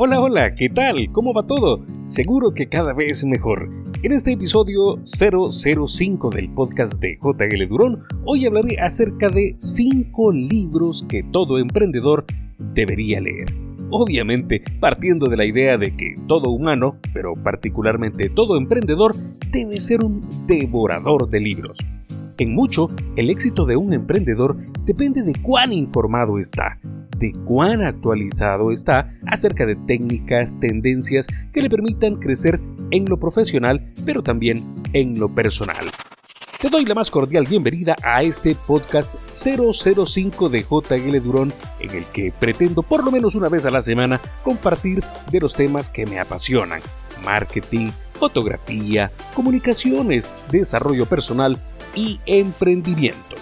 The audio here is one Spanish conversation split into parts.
Hola, hola, ¿qué tal? ¿Cómo va todo? Seguro que cada vez mejor. En este episodio 005 del podcast de JL Durón, hoy hablaré acerca de 5 libros que todo emprendedor debería leer. Obviamente, partiendo de la idea de que todo humano, pero particularmente todo emprendedor, debe ser un devorador de libros. En mucho, el éxito de un emprendedor depende de cuán informado está, de cuán actualizado está acerca de técnicas, tendencias que le permitan crecer en lo profesional, pero también en lo personal. Te doy la más cordial bienvenida a este podcast 005 de JL Durón, en el que pretendo por lo menos una vez a la semana compartir de los temas que me apasionan. Marketing, fotografía, comunicaciones, desarrollo personal y emprendimiento.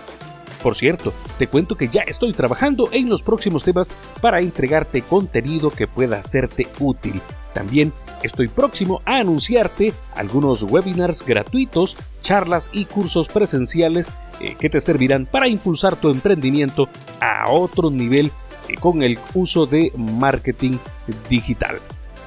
Por cierto, te cuento que ya estoy trabajando en los próximos temas para entregarte contenido que pueda serte útil. También estoy próximo a anunciarte algunos webinars gratuitos, charlas y cursos presenciales eh, que te servirán para impulsar tu emprendimiento a otro nivel eh, con el uso de marketing digital.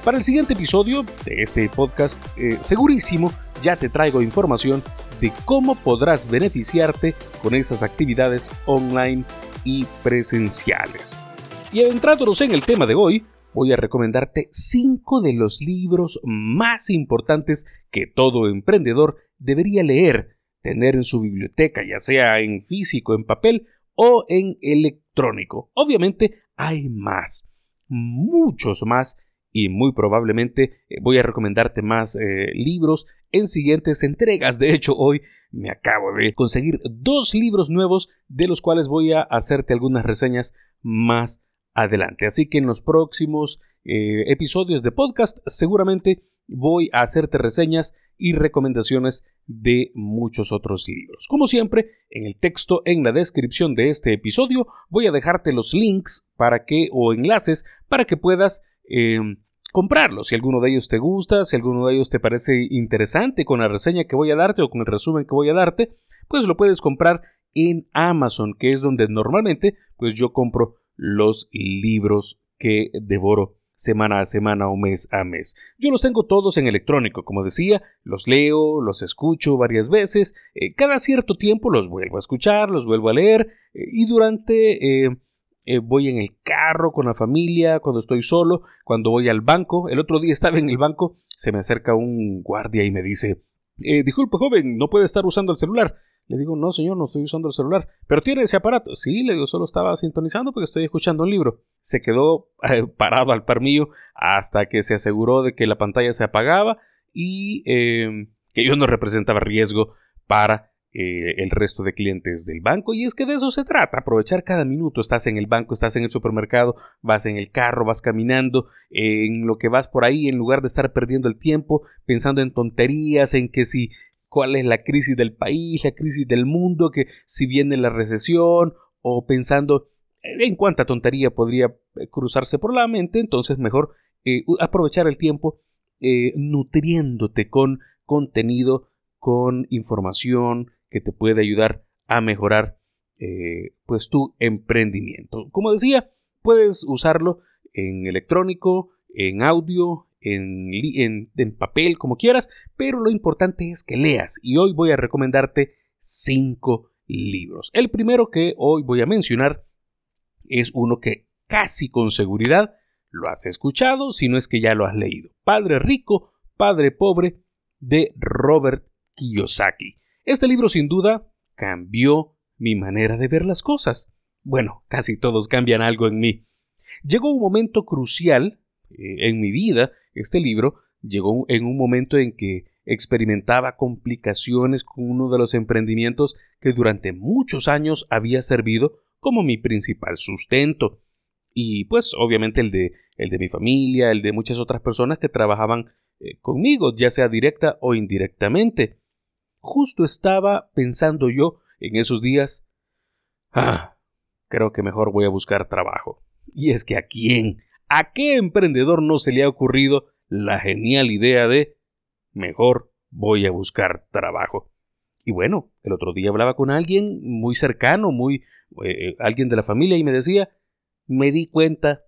Para el siguiente episodio de este podcast, eh, segurísimo ya te traigo información de cómo podrás beneficiarte con esas actividades online y presenciales. Y adentrándonos en el tema de hoy, voy a recomendarte 5 de los libros más importantes que todo emprendedor debería leer, tener en su biblioteca, ya sea en físico, en papel o en electrónico. Obviamente hay más, muchos más y muy probablemente eh, voy a recomendarte más eh, libros en siguientes entregas. De hecho, hoy me acabo de conseguir dos libros nuevos de los cuales voy a hacerte algunas reseñas más adelante. Así que en los próximos eh, episodios de podcast seguramente voy a hacerte reseñas y recomendaciones de muchos otros libros. Como siempre, en el texto en la descripción de este episodio voy a dejarte los links para que o enlaces para que puedas Em, comprarlo. Si alguno de ellos te gusta, si alguno de ellos te parece interesante con la reseña que voy a darte o con el resumen que voy a darte, pues lo puedes comprar en Amazon, que es donde normalmente pues yo compro los libros que devoro semana a semana o mes a mes. Yo los tengo todos en electrónico, como decía, los leo, los escucho varias veces, eh, cada cierto tiempo los vuelvo a escuchar, los vuelvo a leer eh, y durante eh, eh, voy en el carro con la familia, cuando estoy solo, cuando voy al banco. El otro día estaba en el banco, se me acerca un guardia y me dice, eh, disculpe joven, no puede estar usando el celular. Le digo, no señor, no estoy usando el celular. Pero tiene ese aparato. Sí, le digo, solo estaba sintonizando porque estoy escuchando un libro. Se quedó eh, parado al par hasta que se aseguró de que la pantalla se apagaba y que yo no representaba riesgo para eh, el resto de clientes del banco. Y es que de eso se trata, aprovechar cada minuto. Estás en el banco, estás en el supermercado, vas en el carro, vas caminando, en lo que vas por ahí, en lugar de estar perdiendo el tiempo pensando en tonterías, en que si cuál es la crisis del país, la crisis del mundo, que si viene la recesión, o pensando en cuánta tontería podría eh, cruzarse por la mente, entonces mejor eh, aprovechar el tiempo nutriéndote con contenido, con información, que te puede ayudar a mejorar eh, pues tu emprendimiento. Como decía, puedes usarlo en electrónico, en audio, en, en, papel, como quieras, pero lo importante es que leas y hoy voy a recomendarte cinco libros. El primero que hoy voy a mencionar es uno que casi con seguridad lo has escuchado, si no es que ya lo has leído. Padre Rico, Padre Pobre de Robert Kiyosaki. Este libro sin duda cambió mi manera de ver las cosas. Bueno, casi todos cambian algo en mí. Llegó un momento crucial eh, en mi vida, este libro llegó en un momento en que experimentaba complicaciones con uno de los emprendimientos que durante muchos años había servido como mi principal sustento. Y pues obviamente el de, el de mi familia, el de muchas otras personas que trabajaban eh, conmigo, ya sea directa o indirectamente. Justo estaba pensando yo en esos días, ah, creo que mejor voy a buscar trabajo. Y es que a quién, a qué emprendedor no se le ha ocurrido la genial idea de mejor voy a buscar trabajo. Y bueno, el otro día hablaba con alguien muy cercano, muy eh, alguien de la familia y me decía, me di cuenta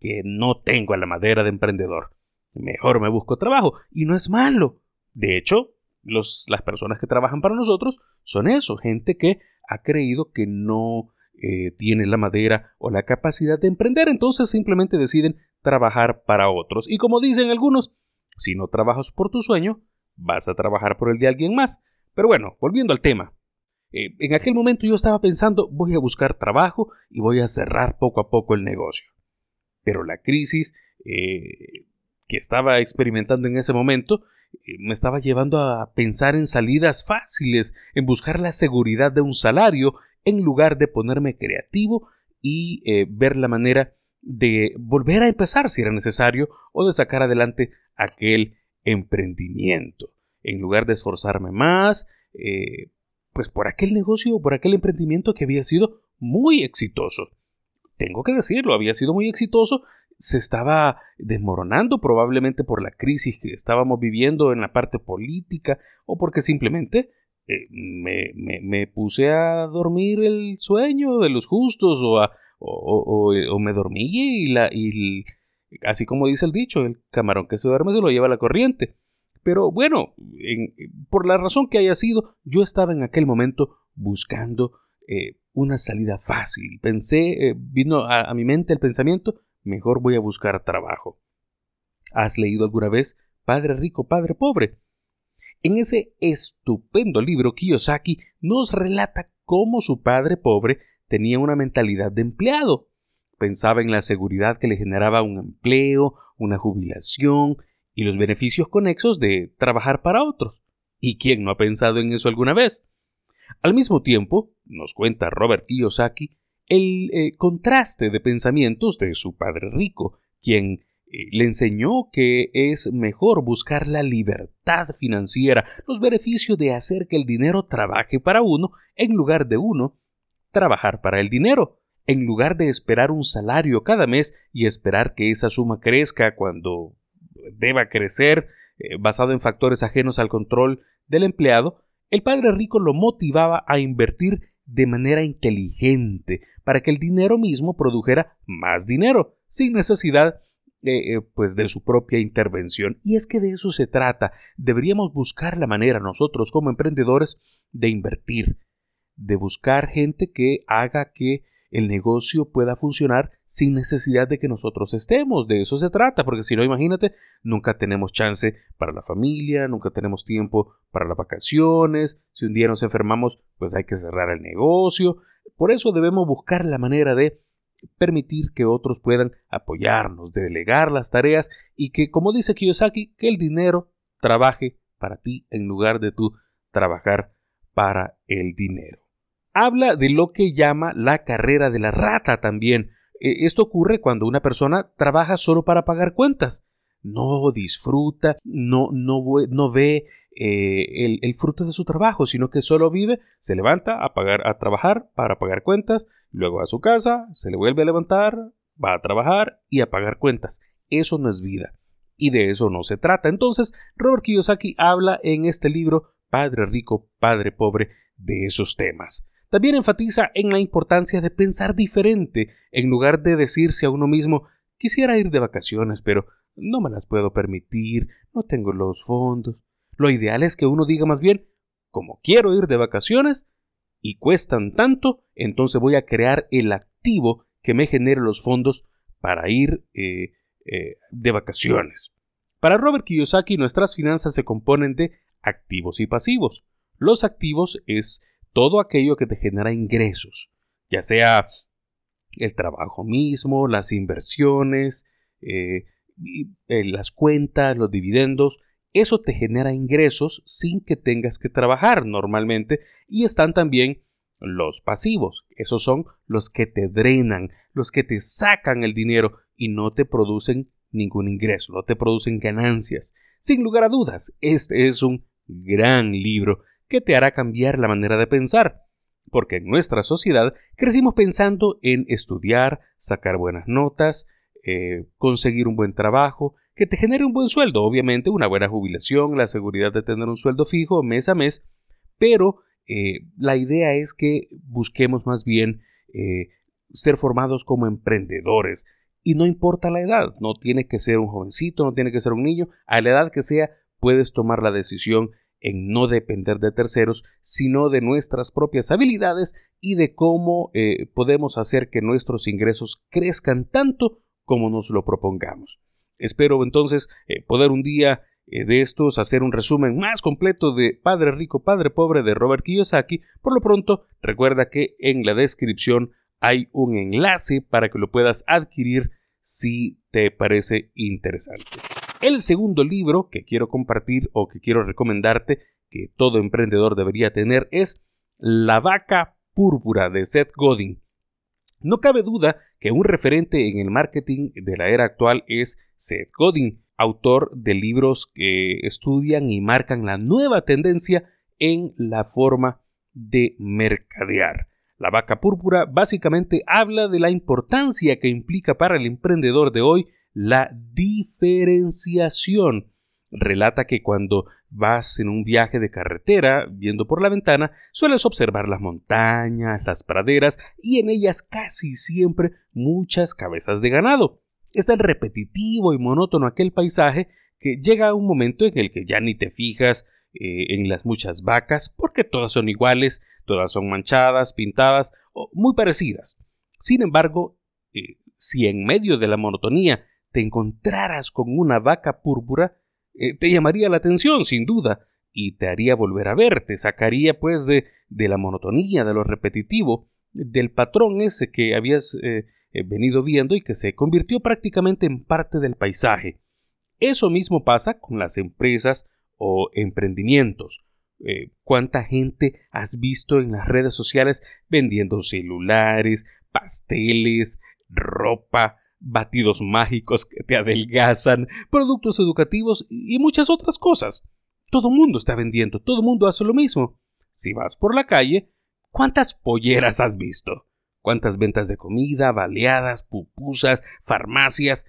que no tengo la madera de emprendedor. Mejor me busco trabajo y no es malo. De hecho, las personas que trabajan para nosotros son eso, gente que ha creído que no eh, tiene la madera o la capacidad de emprender, entonces simplemente deciden trabajar para otros. Y como dicen algunos, si no trabajas por tu sueño, vas a trabajar por el de alguien más. Pero bueno, volviendo al tema. Eh, en aquel momento yo estaba pensando, voy a buscar trabajo y voy a cerrar poco a poco el negocio. Pero la crisis eh, que estaba experimentando en ese momento me estaba llevando a pensar en salidas fáciles, en buscar la seguridad de un salario, en lugar de ponerme creativo y ver la manera de volver a empezar si era necesario o de sacar adelante aquel emprendimiento. En lugar de esforzarme más, eh, pues por aquel negocio, por aquel emprendimiento que había sido muy exitoso. Tengo que decirlo, había sido muy exitoso, se estaba desmoronando probablemente por la crisis que estábamos viviendo en la parte política o porque simplemente eh, me, puse a dormir el sueño de los justos o, o, me dormí y, la, y así como dice el dicho, el camarón que se duerme se lo lleva la corriente. Pero bueno, por la razón que haya sido, yo estaba en aquel momento buscando eh, una salida fácil pensé, eh, vino a, a mi mente el pensamiento, mejor voy a buscar trabajo. ¿Has leído alguna vez Padre Rico, Padre Pobre? En ese estupendo libro, Kiyosaki nos relata cómo su padre pobre tenía una mentalidad de empleado. Pensaba en la seguridad que le generaba un empleo, una jubilación y los beneficios conexos de trabajar para otros. ¿Y quién no ha pensado en eso alguna vez? Al mismo tiempo, nos cuenta Robert Kiyosaki, el eh, contraste de pensamientos de su padre rico, quien eh, le enseñó que es mejor buscar la libertad financiera, los beneficios de hacer que el dinero trabaje para uno en lugar de uno trabajar para el dinero, en lugar de esperar un salario cada mes y esperar que esa suma crezca cuando deba crecer eh, basado en factores ajenos al control del empleado, el padre rico lo motivaba a invertir de manera inteligente para que el dinero mismo produjera más dinero, sin necesidad eh, pues de su propia intervención. Y es que de eso se trata. Deberíamos buscar la manera nosotros como emprendedores de invertir, de buscar gente que haga que el negocio pueda funcionar sin necesidad de que nosotros estemos. De eso se trata, porque si no, imagínate, nunca tenemos chance para la familia, nunca tenemos tiempo para las vacaciones. Si un día nos enfermamos, pues hay que cerrar el negocio. Por eso debemos buscar la manera de permitir que otros puedan apoyarnos, de delegar las tareas y que, como dice Kiyosaki, que el dinero trabaje para ti en lugar de tú trabajar para el dinero habla de lo que llama la carrera de la rata también. E, esto ocurre cuando una persona trabaja solo para pagar cuentas. No disfruta, no, no, no ve eh, el, el, fruto de su trabajo, sino que solo vive, se levanta a, pagar, a trabajar para pagar cuentas, luego a su casa, se le vuelve a levantar, va a trabajar y a pagar cuentas. Eso no es vida. Y de eso no se trata. Entonces, Robert Kiyosaki habla en este libro, Padre Rico, Padre Pobre, de esos temas. También enfatiza en la importancia de pensar diferente, en lugar de decirse a uno mismo quisiera ir de vacaciones, pero no me las puedo permitir, no tengo los fondos. Lo ideal es que uno diga más bien, como quiero ir de vacaciones y cuestan tanto, entonces voy a crear el activo que me genere los fondos para ir eh, eh, de vacaciones. Para Robert Kiyosaki, nuestras finanzas se componen de activos y pasivos. Los activos es todo aquello que te genera ingresos, ya sea el trabajo mismo, las inversiones, eh, eh, las cuentas, los dividendos, eso te genera ingresos sin que tengas que trabajar normalmente y están también los pasivos, esos son los que te drenan, los que te sacan el dinero y no te producen ningún ingreso, no te producen ganancias. Sin lugar a dudas, este es un gran libro que te hará cambiar la manera de pensar, porque en nuestra sociedad crecimos pensando en estudiar, sacar buenas notas, eh, conseguir un buen trabajo, que te genere un buen sueldo, obviamente una buena jubilación, la seguridad de tener un sueldo fijo mes a mes, pero eh, la idea es que busquemos más bien eh, ser formados como emprendedores Y no importa la edad, no tiene que ser un jovencito, no tiene que ser un niño, a la edad que sea puedes tomar la decisión en no depender de terceros, sino de nuestras propias habilidades y de cómo eh, podemos hacer que nuestros ingresos crezcan tanto como nos lo propongamos. Espero entonces eh, poder un día eh, de estos hacer un resumen más completo de Padre Rico, Padre Pobre de Robert Kiyosaki. Por lo pronto, recuerda que en la descripción hay un enlace para que lo puedas adquirir si te parece interesante. El segundo libro que quiero compartir o que quiero recomendarte, que todo emprendedor debería tener, es La vaca púrpura de Seth Godin. No cabe duda que un referente en el marketing de la era actual es Seth Godin, autor de libros que estudian y marcan la nueva tendencia en la forma de mercadear. La vaca púrpura básicamente habla de la importancia que implica para el emprendedor de hoy la diferenciación. Relata que cuando vas en un viaje de carretera, viendo por la ventana, sueles observar las montañas, las praderas y en ellas casi siempre muchas cabezas de ganado. Es tan repetitivo y monótono aquel paisaje que llega un momento en el que ya ni te fijas eh, en las muchas vacas porque todas son iguales, todas son manchadas, pintadas o muy parecidas. Sin embargo, eh, si en medio de la monotonía te encontraras con una vaca púrpura, eh, te llamaría la atención, sin duda, y te haría volver a ver, te sacaría pues de, de la monotonía, de lo repetitivo, del patrón ese que habías eh, eh, venido viendo y que se convirtió prácticamente en parte del paisaje. Eso mismo pasa con las empresas o emprendimientos. ¿Cuánta gente has visto en las redes sociales vendiendo celulares, pasteles, ropa, batidos mágicos que te adelgazan, productos educativos y muchas otras cosas. Todo mundo está vendiendo, todo mundo hace lo mismo. Si vas por la calle, ¿cuántas polleras has visto? ¿Cuántas ventas de comida, baleadas, pupusas, farmacias?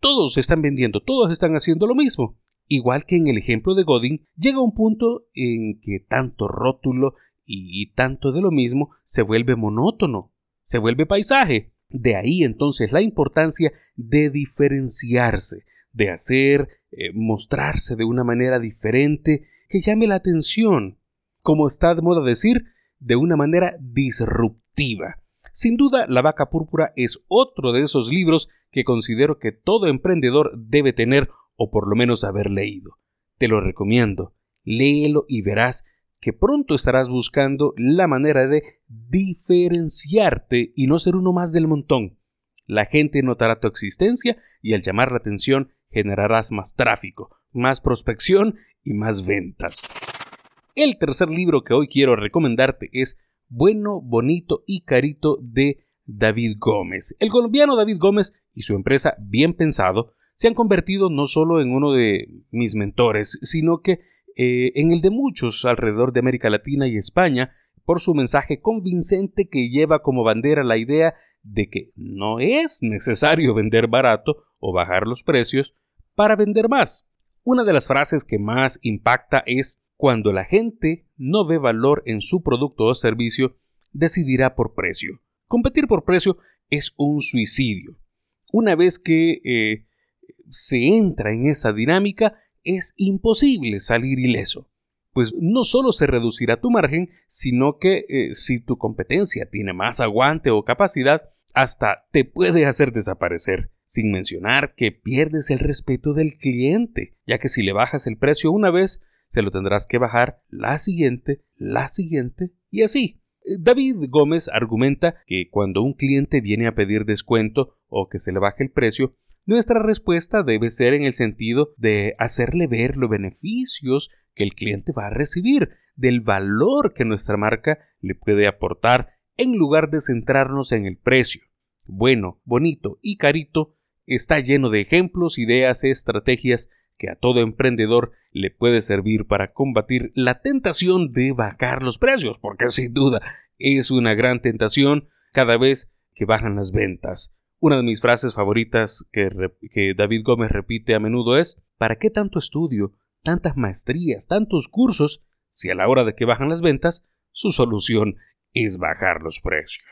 Todos están vendiendo, todos están haciendo lo mismo. Igual que en el ejemplo de Godin, llega un punto en que tanto rótulo y tanto de lo mismo se vuelve monótono, se vuelve paisaje. De ahí entonces la importancia de diferenciarse, de hacer, eh, mostrarse de una manera diferente que llame la atención, como está de moda decir, de una manera disruptiva. Sin duda, La vaca púrpura es otro de esos libros que considero que todo emprendedor debe tener o por lo menos haber leído. Te lo recomiendo. Léelo y verás que pronto estarás buscando la manera de diferenciarte y no ser uno más del montón. La gente notará tu existencia y al llamar la atención generarás más tráfico, más prospección y más ventas. El tercer libro que hoy quiero recomendarte es Bueno, Bonito y Carito de David Gómez. El colombiano David Gómez y su empresa Bien Pensado se han convertido no solo en uno de mis mentores, sino que eh, en el de muchos alrededor de América Latina y España, por su mensaje convincente que lleva como bandera la idea de que no es necesario vender barato o bajar los precios para vender más. Una de las frases que más impacta es cuando la gente no ve valor en su producto o servicio, decidirá por precio. Competir por precio es un suicidio. Una vez que eh, se entra en esa dinámica, es imposible salir ileso. Pues no solo se reducirá tu margen, sino que eh, si tu competencia tiene más aguante o capacidad, hasta te puede hacer desaparecer, sin mencionar que pierdes el respeto del cliente, ya que si le bajas el precio una vez, se lo tendrás que bajar la siguiente, la siguiente y así. Eh, David Gómez argumenta que cuando un cliente viene a pedir descuento o que se le baje el precio, nuestra respuesta debe ser en el sentido de hacerle ver los beneficios que el cliente va a recibir, del valor que nuestra marca le puede aportar, en lugar de centrarnos en el precio. Bueno, bonito y carito está lleno de ejemplos, ideas, estrategias que a todo emprendedor le puede servir para combatir la tentación de bajar los precios, porque sin duda es una gran tentación cada vez que bajan las ventas. Una de mis frases favoritas que, David Gómez repite a menudo es ¿Para qué tanto estudio, tantas maestrías, tantos cursos, si a la hora de que bajan las ventas, su solución es bajar los precios?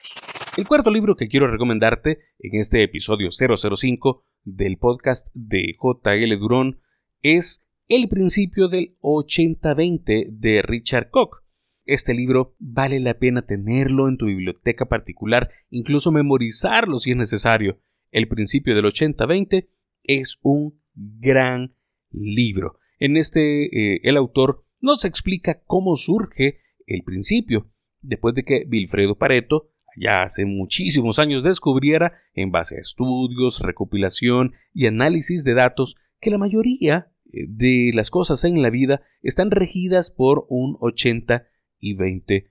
El cuarto libro que quiero recomendarte en este episodio 005 del podcast de JL Durón es El principio del 80-20 de Richard Koch. Este libro vale la pena tenerlo en tu biblioteca particular, incluso memorizarlo si es necesario. El principio del 80-20 es un gran libro. En este, eh, el autor nos explica cómo surge el principio, después de que Wilfredo Pareto ya hace muchísimos años descubriera, en base a estudios, recopilación y análisis de datos, que la mayoría eh, de las cosas en la vida están regidas por un 80 y 20%.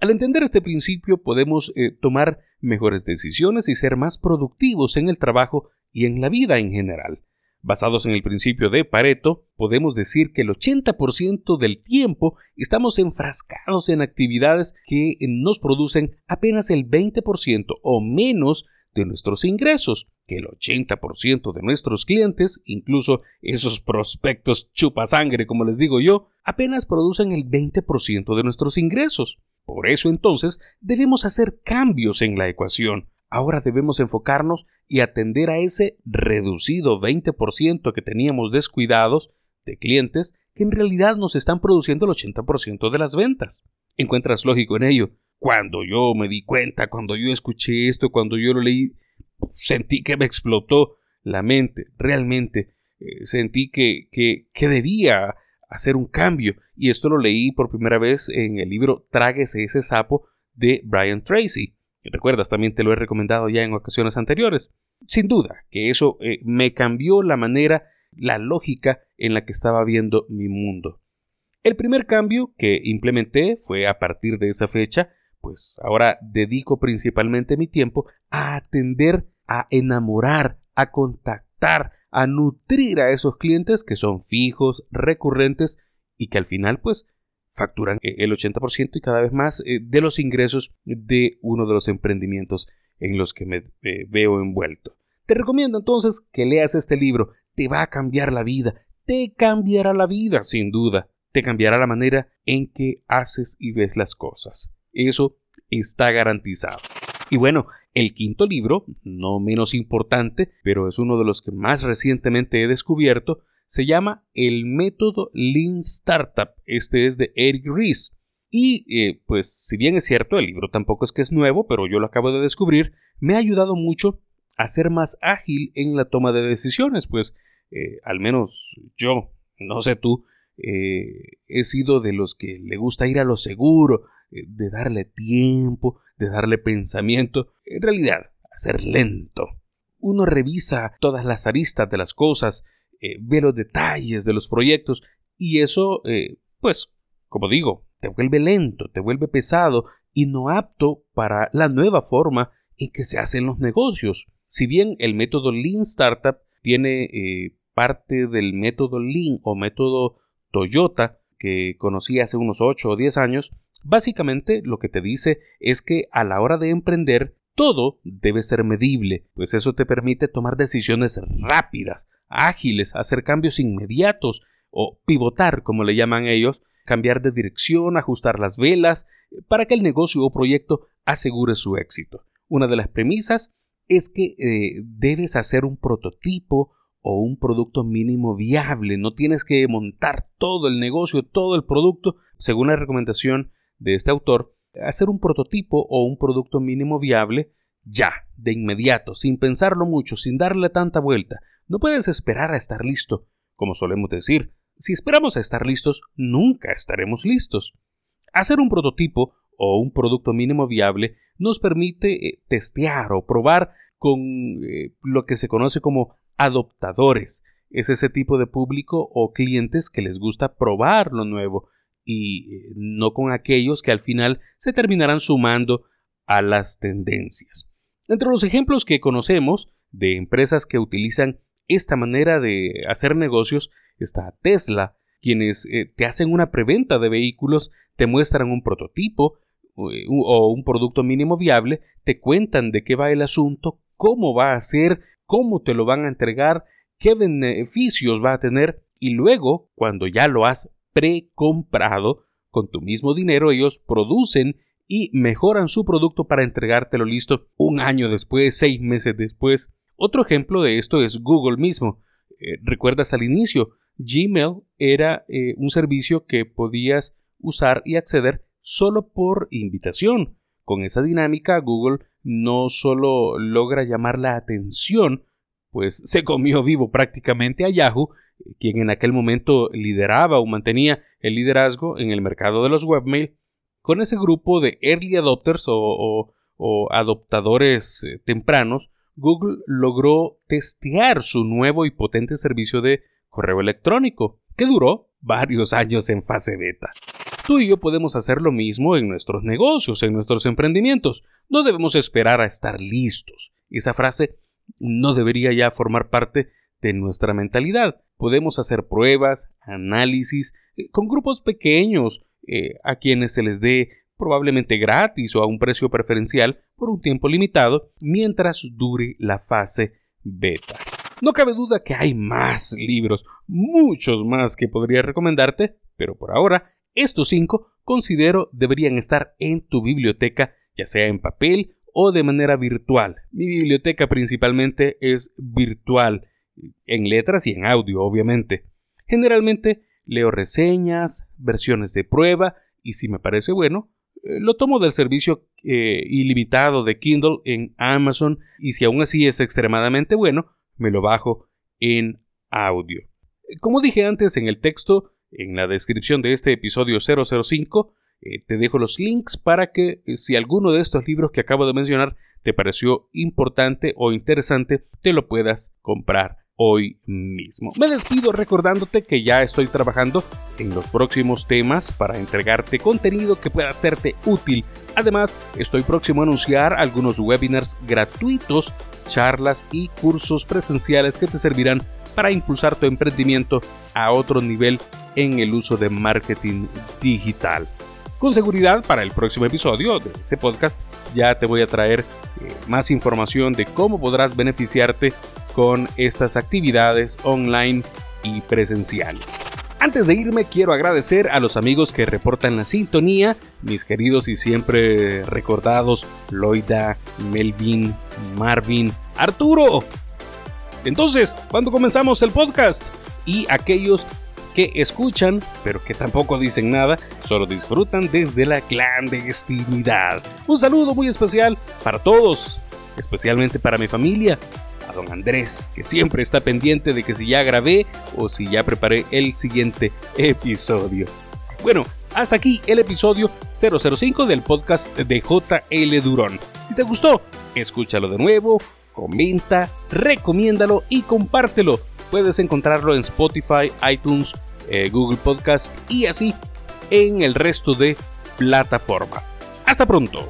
Al entender este principio podemos eh, tomar mejores decisiones y ser más productivos en el trabajo y en la vida en general. Basados en el principio de Pareto, podemos decir que el 80% del tiempo estamos enfrascados en actividades que nos producen apenas el 20% o menos de nuestros ingresos, que el 80% de nuestros clientes, incluso esos prospectos chupasangre como les digo yo, apenas producen el 20% de nuestros ingresos. Por eso entonces debemos hacer cambios en la ecuación. Ahora debemos enfocarnos y atender a ese reducido 20% que teníamos descuidados de clientes que en realidad nos están produciendo el 80% de las ventas. ¿Encuentras lógico en ello? Cuando yo me di cuenta, cuando yo escuché esto, cuando yo lo leí, sentí que me explotó la mente. Realmente eh, sentí que, que, que debía hacer un cambio. Y esto lo leí por primera vez en el libro Tráguese ese sapo de Brian Tracy. Recuerdas, también te lo he recomendado ya en ocasiones anteriores. Sin duda que eso eh, me cambió la manera, la lógica en la que estaba viendo mi mundo. El primer cambio que implementé fue a partir de esa fecha, pues ahora dedico principalmente mi tiempo a atender, a enamorar, a contactar, a nutrir a esos clientes que son fijos, recurrentes y que al final pues facturan eh, el 80% y cada vez más eh, de los ingresos de uno de los emprendimientos en los que me eh, veo envuelto. Te recomiendo entonces que leas este libro, te va a cambiar la vida, te cambiará la vida sin duda, te cambiará la manera en que haces y ves las cosas. Eso está garantizado. Y bueno, el quinto libro, no menos importante, pero es uno de los que más recientemente he descubierto, se llama El método Lean Startup. Este es de Eric Ries. Y eh, pues si bien es cierto, el libro tampoco es que es nuevo, pero yo lo acabo de descubrir, me ha ayudado mucho a ser más ágil en la toma de decisiones, pues eh, al menos yo, no sé tú, eh, he sido de los que le gusta ir a lo seguro, de darle tiempo, de darle pensamiento, en realidad, a ser lento. Uno revisa todas las aristas de las cosas, eh, ve los detalles de los proyectos y eso, eh, pues, como digo, te vuelve lento, te vuelve pesado y no apto para la nueva forma en que se hacen los negocios. Si bien el método Lean Startup tiene eh, parte del método Lean o método Toyota que conocí hace unos 8 o 10 años, básicamente lo que te dice es que a la hora de emprender todo debe ser medible, pues eso te permite tomar decisiones rápidas, ágiles, hacer cambios inmediatos o pivotar, como le llaman ellos, cambiar de dirección, ajustar las velas, para que el negocio o proyecto asegure su éxito. Una de las premisas es que eh, debes hacer un prototipo o un producto mínimo viable. No tienes que montar todo el negocio, todo el producto, según la recomendación de este autor, hacer un prototipo o un producto mínimo viable ya, de inmediato, sin pensarlo mucho, sin darle tanta vuelta. No puedes esperar a estar listo, como solemos decir. Si esperamos a estar listos, nunca estaremos listos. Hacer un prototipo o un producto mínimo viable nos permite eh, testear o probar con eh, lo que se conoce como adoptadores. Es ese tipo de público o clientes que les gusta probar lo nuevo, y eh, no con aquellos que al final se terminarán sumando a las tendencias. Entre los ejemplos que conocemos de empresas que utilizan esta manera de hacer negocios está Tesla, quienes eh, te hacen una preventa de vehículos, te muestran un prototipo eh, o un producto mínimo viable, te cuentan de qué va el asunto, cómo va a ser, cómo te lo van a entregar, qué beneficios va a tener y luego, cuando ya lo has precomprado con tu mismo dinero, ellos producen y mejoran su producto para entregártelo listo un año después, seis meses después. Otro ejemplo de esto es Google mismo. Eh, recuerdas al inicio, Gmail era eh, un servicio que podías usar y acceder solo por invitación. Con esa dinámica, Google no solo logra llamar la atención, pues se comió vivo prácticamente a Yahoo, quien en aquel momento lideraba o mantenía el liderazgo en el mercado de los webmail, con ese grupo de early adopters o, adoptadores eh, tempranos, Google logró testear su nuevo y potente servicio de correo electrónico, que duró varios años en fase beta. Tú y yo podemos hacer lo mismo en nuestros negocios, en nuestros emprendimientos. No debemos esperar a estar listos. Esa frase no debería ya formar parte de nuestra mentalidad. Podemos hacer pruebas, análisis, eh, con grupos pequeños, eh, a quienes se les dé probablemente gratis o a un precio preferencial por un tiempo limitado mientras dure la fase beta. No cabe duda que hay más libros, muchos más que podría recomendarte, pero por ahora estos cinco considero deberían estar en tu biblioteca, ya sea en papel o de manera virtual. Mi biblioteca principalmente es virtual, en letras y en audio, obviamente. Generalmente leo reseñas, versiones de prueba y si me parece bueno, eh, lo tomo del servicio eh, ilimitado de Kindle en Amazon y si aún así es extremadamente bueno, me lo bajo en audio. Como dije antes en el texto, en la descripción de este episodio 005, eh, te dejo los links para que si alguno de estos libros que acabo de mencionar te pareció importante o interesante, te lo puedas comprar hoy mismo. Me despido recordándote que ya estoy trabajando en los próximos temas para entregarte contenido que pueda serte útil. Además, estoy próximo a anunciar algunos webinars gratuitos, charlas y cursos presenciales que te servirán para impulsar tu emprendimiento a otro nivel en el uso de marketing digital. Con seguridad, para el próximo episodio de este podcast ya te voy a traer eh, más información de cómo podrás beneficiarte con estas actividades online y presenciales. Antes de irme, quiero agradecer a los amigos que reportan la sintonía, mis queridos y siempre recordados Loida, Melvin, Marvin, Arturo. Entonces, ¿cuándo comenzamos el podcast? Y aquellos que escuchan, pero que tampoco dicen nada, solo disfrutan desde la clandestinidad. Un saludo muy especial para todos, especialmente para mi familia, don Andrés, que siempre está pendiente de que si ya grabé o si ya preparé el siguiente episodio. Bueno, hasta aquí el episodio 005 del podcast de JL Durón. Si te gustó, escúchalo de nuevo, comenta, recomiéndalo y compártelo. Puedes encontrarlo en Spotify, iTunes, eh, Google Podcast y así en el resto de plataformas. Hasta pronto.